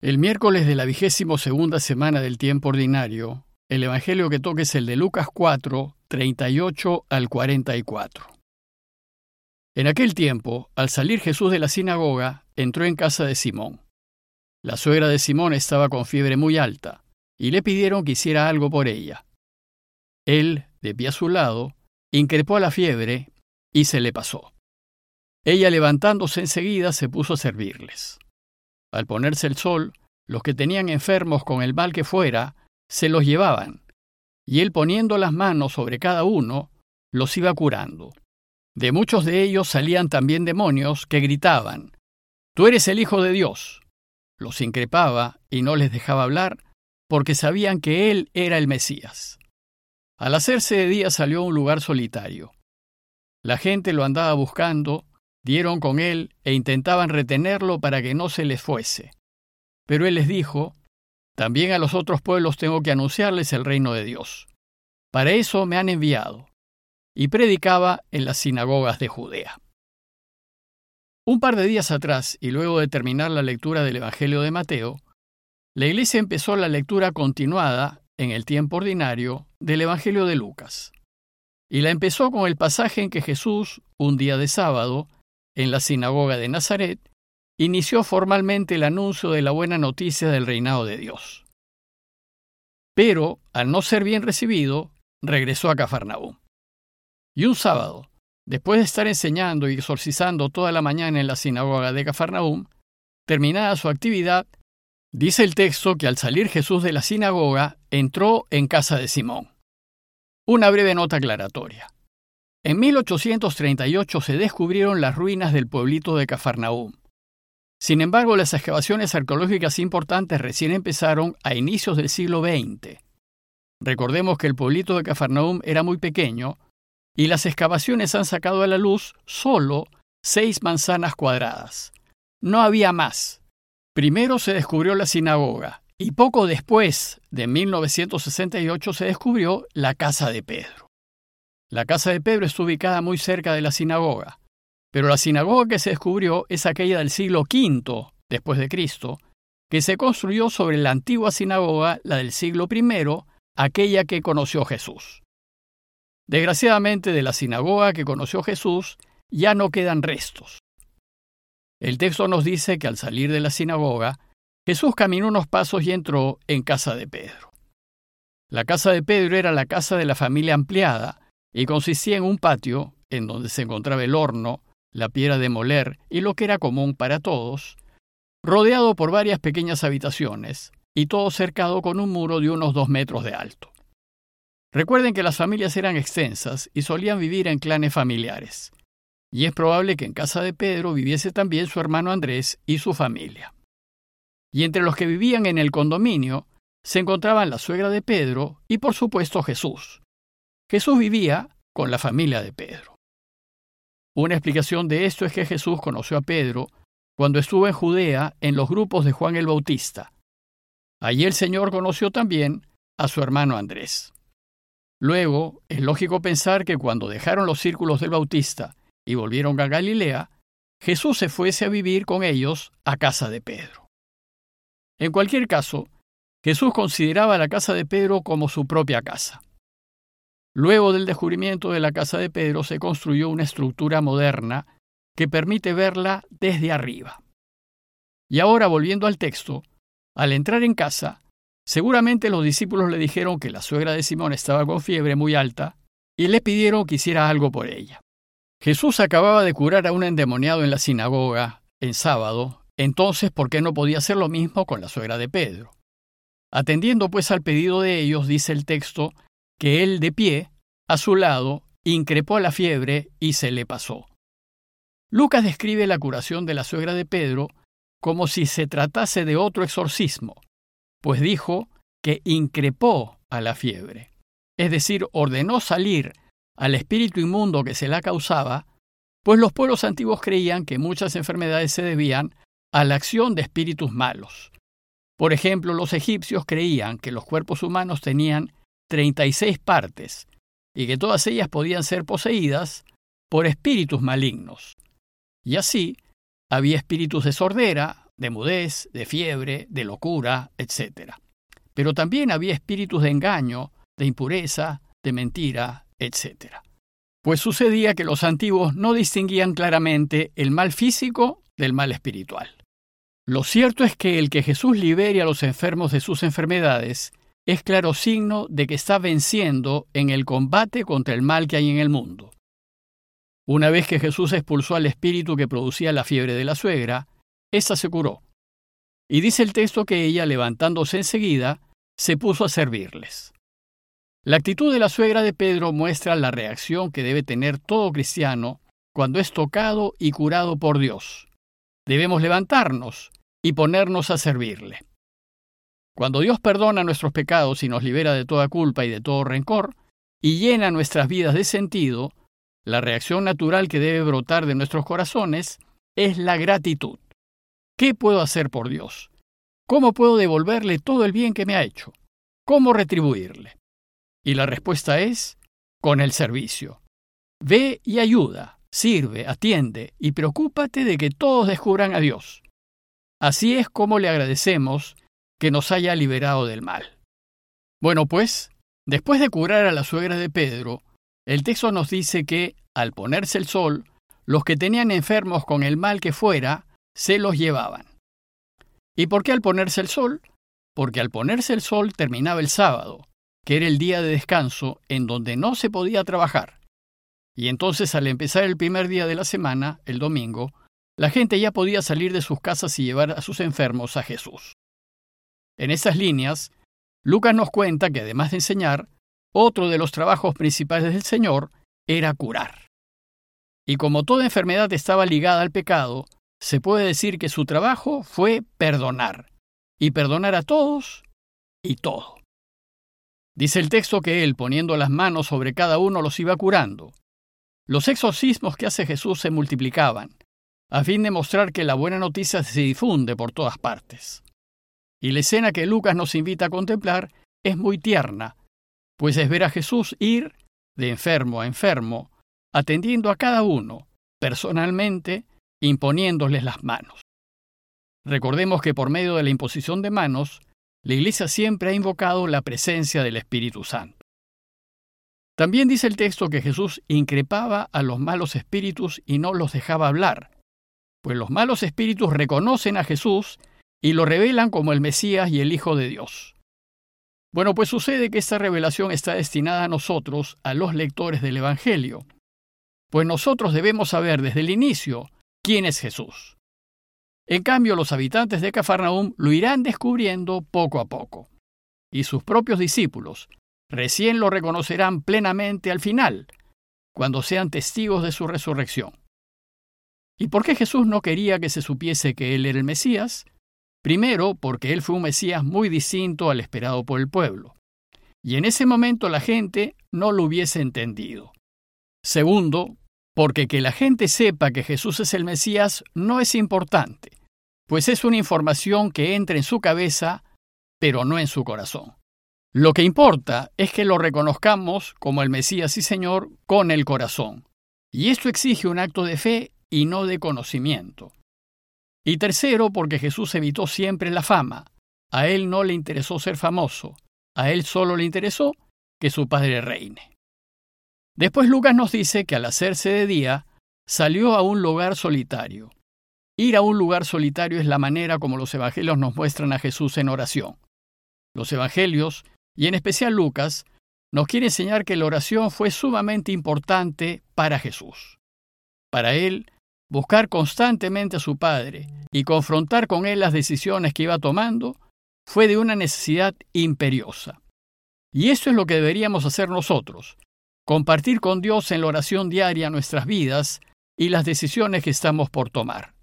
El miércoles de la vigésimo segunda semana del tiempo ordinario, el Evangelio que toque es el de Lucas 4, 38 al 44. En aquel tiempo, al salir Jesús de la sinagoga, entró en casa de Simón. La suegra de Simón estaba con fiebre muy alta, y le pidieron que hiciera algo por ella. Él, de pie a su lado, increpó a la fiebre y se le pasó. Ella levantándose enseguida se puso a servirles. Al ponerse el sol, los que tenían enfermos con el mal que fuera, se los llevaban, y él poniendo las manos sobre cada uno, los iba curando. De muchos de ellos salían también demonios que gritaban, Tú eres el Hijo de Dios. Los increpaba y no les dejaba hablar, porque sabían que él era el Mesías. Al hacerse de día salió a un lugar solitario. La gente lo andaba buscando dieron con él e intentaban retenerlo para que no se les fuese. Pero él les dijo, también a los otros pueblos tengo que anunciarles el reino de Dios. Para eso me han enviado. Y predicaba en las sinagogas de Judea. Un par de días atrás, y luego de terminar la lectura del Evangelio de Mateo, la iglesia empezó la lectura continuada, en el tiempo ordinario, del Evangelio de Lucas. Y la empezó con el pasaje en que Jesús, un día de sábado, en la sinagoga de Nazaret, inició formalmente el anuncio de la buena noticia del reinado de Dios. Pero, al no ser bien recibido, regresó a Cafarnaúm. Y un sábado, después de estar enseñando y exorcizando toda la mañana en la sinagoga de Cafarnaúm, terminada su actividad, dice el texto que al salir Jesús de la sinagoga entró en casa de Simón. Una breve nota aclaratoria. En 1838 se descubrieron las ruinas del pueblito de Cafarnaúm. Sin embargo, las excavaciones arqueológicas importantes recién empezaron a inicios del siglo XX. Recordemos que el pueblito de Cafarnaúm era muy pequeño y las excavaciones han sacado a la luz solo seis manzanas cuadradas. No había más. Primero se descubrió la sinagoga y poco después, de 1968, se descubrió la casa de Pedro. La casa de Pedro está ubicada muy cerca de la sinagoga, pero la sinagoga que se descubrió es aquella del siglo V después de Cristo, que se construyó sobre la antigua sinagoga, la del siglo I, aquella que conoció Jesús. Desgraciadamente de la sinagoga que conoció Jesús ya no quedan restos. El texto nos dice que al salir de la sinagoga, Jesús caminó unos pasos y entró en casa de Pedro. La casa de Pedro era la casa de la familia ampliada, y consistía en un patio en donde se encontraba el horno, la piedra de moler y lo que era común para todos, rodeado por varias pequeñas habitaciones y todo cercado con un muro de unos dos metros de alto. Recuerden que las familias eran extensas y solían vivir en clanes familiares, y es probable que en casa de Pedro viviese también su hermano Andrés y su familia. Y entre los que vivían en el condominio se encontraban la suegra de Pedro y por supuesto Jesús, Jesús vivía con la familia de Pedro. Una explicación de esto es que Jesús conoció a Pedro cuando estuvo en Judea en los grupos de Juan el Bautista. Allí el Señor conoció también a su hermano Andrés. Luego, es lógico pensar que cuando dejaron los círculos del Bautista y volvieron a Galilea, Jesús se fuese a vivir con ellos a casa de Pedro. En cualquier caso, Jesús consideraba la casa de Pedro como su propia casa. Luego del descubrimiento de la casa de Pedro se construyó una estructura moderna que permite verla desde arriba. Y ahora, volviendo al texto, al entrar en casa, seguramente los discípulos le dijeron que la suegra de Simón estaba con fiebre muy alta y le pidieron que hiciera algo por ella. Jesús acababa de curar a un endemoniado en la sinagoga en sábado, entonces ¿por qué no podía hacer lo mismo con la suegra de Pedro? Atendiendo pues al pedido de ellos, dice el texto, que él de pie, a su lado, increpó a la fiebre y se le pasó. Lucas describe la curación de la suegra de Pedro como si se tratase de otro exorcismo, pues dijo que increpó a la fiebre, es decir, ordenó salir al espíritu inmundo que se la causaba, pues los pueblos antiguos creían que muchas enfermedades se debían a la acción de espíritus malos. Por ejemplo, los egipcios creían que los cuerpos humanos tenían 36 partes, y que todas ellas podían ser poseídas por espíritus malignos. Y así, había espíritus de sordera, de mudez, de fiebre, de locura, etc. Pero también había espíritus de engaño, de impureza, de mentira, etc. Pues sucedía que los antiguos no distinguían claramente el mal físico del mal espiritual. Lo cierto es que el que Jesús libere a los enfermos de sus enfermedades es claro signo de que está venciendo en el combate contra el mal que hay en el mundo. Una vez que Jesús expulsó al espíritu que producía la fiebre de la suegra, ésta se curó. Y dice el texto que ella, levantándose enseguida, se puso a servirles. La actitud de la suegra de Pedro muestra la reacción que debe tener todo cristiano cuando es tocado y curado por Dios. Debemos levantarnos y ponernos a servirle. Cuando Dios perdona nuestros pecados y nos libera de toda culpa y de todo rencor, y llena nuestras vidas de sentido, la reacción natural que debe brotar de nuestros corazones es la gratitud. ¿Qué puedo hacer por Dios? ¿Cómo puedo devolverle todo el bien que me ha hecho? ¿Cómo retribuirle? Y la respuesta es, con el servicio. Ve y ayuda, sirve, atiende y preocúpate de que todos descubran a Dios. Así es como le agradecemos que nos haya liberado del mal. Bueno, pues, después de curar a la suegra de Pedro, el texto nos dice que, al ponerse el sol, los que tenían enfermos con el mal que fuera, se los llevaban. ¿Y por qué al ponerse el sol? Porque al ponerse el sol terminaba el sábado, que era el día de descanso en donde no se podía trabajar. Y entonces al empezar el primer día de la semana, el domingo, la gente ya podía salir de sus casas y llevar a sus enfermos a Jesús. En esas líneas, Lucas nos cuenta que además de enseñar, otro de los trabajos principales del Señor era curar. Y como toda enfermedad estaba ligada al pecado, se puede decir que su trabajo fue perdonar, y perdonar a todos y todo. Dice el texto que él, poniendo las manos sobre cada uno, los iba curando. Los exorcismos que hace Jesús se multiplicaban, a fin de mostrar que la buena noticia se difunde por todas partes. Y la escena que Lucas nos invita a contemplar es muy tierna, pues es ver a Jesús ir de enfermo a enfermo, atendiendo a cada uno, personalmente, imponiéndoles las manos. Recordemos que por medio de la imposición de manos, la Iglesia siempre ha invocado la presencia del Espíritu Santo. También dice el texto que Jesús increpaba a los malos espíritus y no los dejaba hablar, pues los malos espíritus reconocen a Jesús y lo revelan como el Mesías y el Hijo de Dios. Bueno, pues sucede que esta revelación está destinada a nosotros, a los lectores del Evangelio, pues nosotros debemos saber desde el inicio quién es Jesús. En cambio, los habitantes de Cafarnaúm lo irán descubriendo poco a poco, y sus propios discípulos recién lo reconocerán plenamente al final, cuando sean testigos de su resurrección. ¿Y por qué Jesús no quería que se supiese que Él era el Mesías? Primero, porque él fue un Mesías muy distinto al esperado por el pueblo, y en ese momento la gente no lo hubiese entendido. Segundo, porque que la gente sepa que Jesús es el Mesías no es importante, pues es una información que entra en su cabeza, pero no en su corazón. Lo que importa es que lo reconozcamos como el Mesías y Señor con el corazón, y esto exige un acto de fe y no de conocimiento. Y tercero, porque Jesús evitó siempre la fama. A él no le interesó ser famoso, a él solo le interesó que su padre reine. Después Lucas nos dice que al hacerse de día, salió a un lugar solitario. Ir a un lugar solitario es la manera como los evangelios nos muestran a Jesús en oración. Los evangelios, y en especial Lucas, nos quiere enseñar que la oración fue sumamente importante para Jesús. Para él, buscar constantemente a su padre y confrontar con él las decisiones que iba tomando fue de una necesidad imperiosa. Y eso es lo que deberíamos hacer nosotros, compartir con Dios en la oración diaria nuestras vidas y las decisiones que estamos por tomar.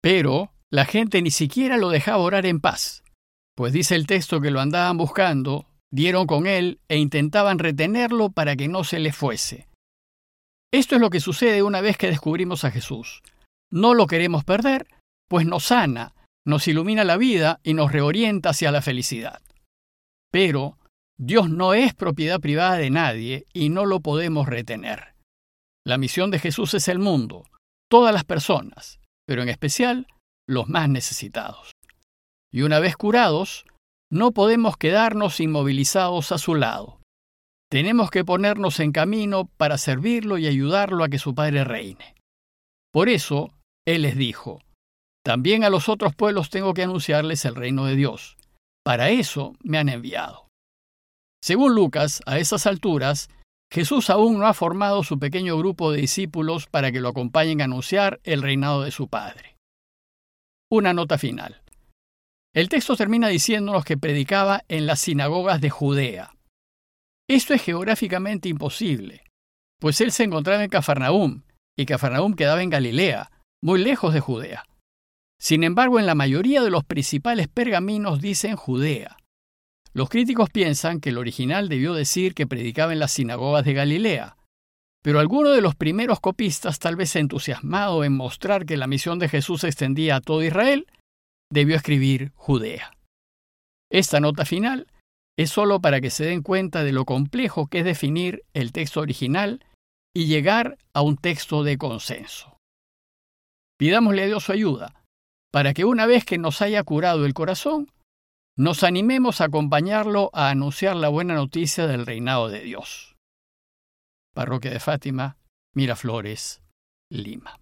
Pero la gente ni siquiera lo dejaba orar en paz, pues dice el texto que lo andaban buscando, dieron con él e intentaban retenerlo para que no se le fuese. Esto es lo que sucede una vez que descubrimos a Jesús. No lo queremos perder, pues nos sana, nos ilumina la vida y nos reorienta hacia la felicidad. Pero Dios no es propiedad privada de nadie y no lo podemos retener. La misión de Jesús es el mundo, todas las personas, pero en especial los más necesitados. Y una vez curados, no podemos quedarnos inmovilizados a su lado. Tenemos que ponernos en camino para servirlo y ayudarlo a que su Padre reine. Por eso, Él les dijo, también a los otros pueblos tengo que anunciarles el reino de Dios. Para eso me han enviado. Según Lucas, a esas alturas, Jesús aún no ha formado su pequeño grupo de discípulos para que lo acompañen a anunciar el reinado de su Padre. Una nota final. El texto termina diciéndonos que predicaba en las sinagogas de Judea. Esto es geográficamente imposible, pues él se encontraba en Cafarnaúm, y Cafarnaúm quedaba en Galilea, muy lejos de Judea. Sin embargo, en la mayoría de los principales pergaminos dicen Judea. Los críticos piensan que el original debió decir que predicaba en las sinagogas de Galilea, pero alguno de los primeros copistas, tal vez entusiasmado en mostrar que la misión de Jesús se extendía a todo Israel, debió escribir Judea. Esta nota final es solo para que se den cuenta de lo complejo que es definir el texto original y llegar a un texto de consenso. Pidámosle a Dios su ayuda, para que una vez que nos haya curado el corazón, nos animemos a acompañarlo a anunciar la buena noticia del reinado de Dios. Parroquia de Fátima, Miraflores, Lima.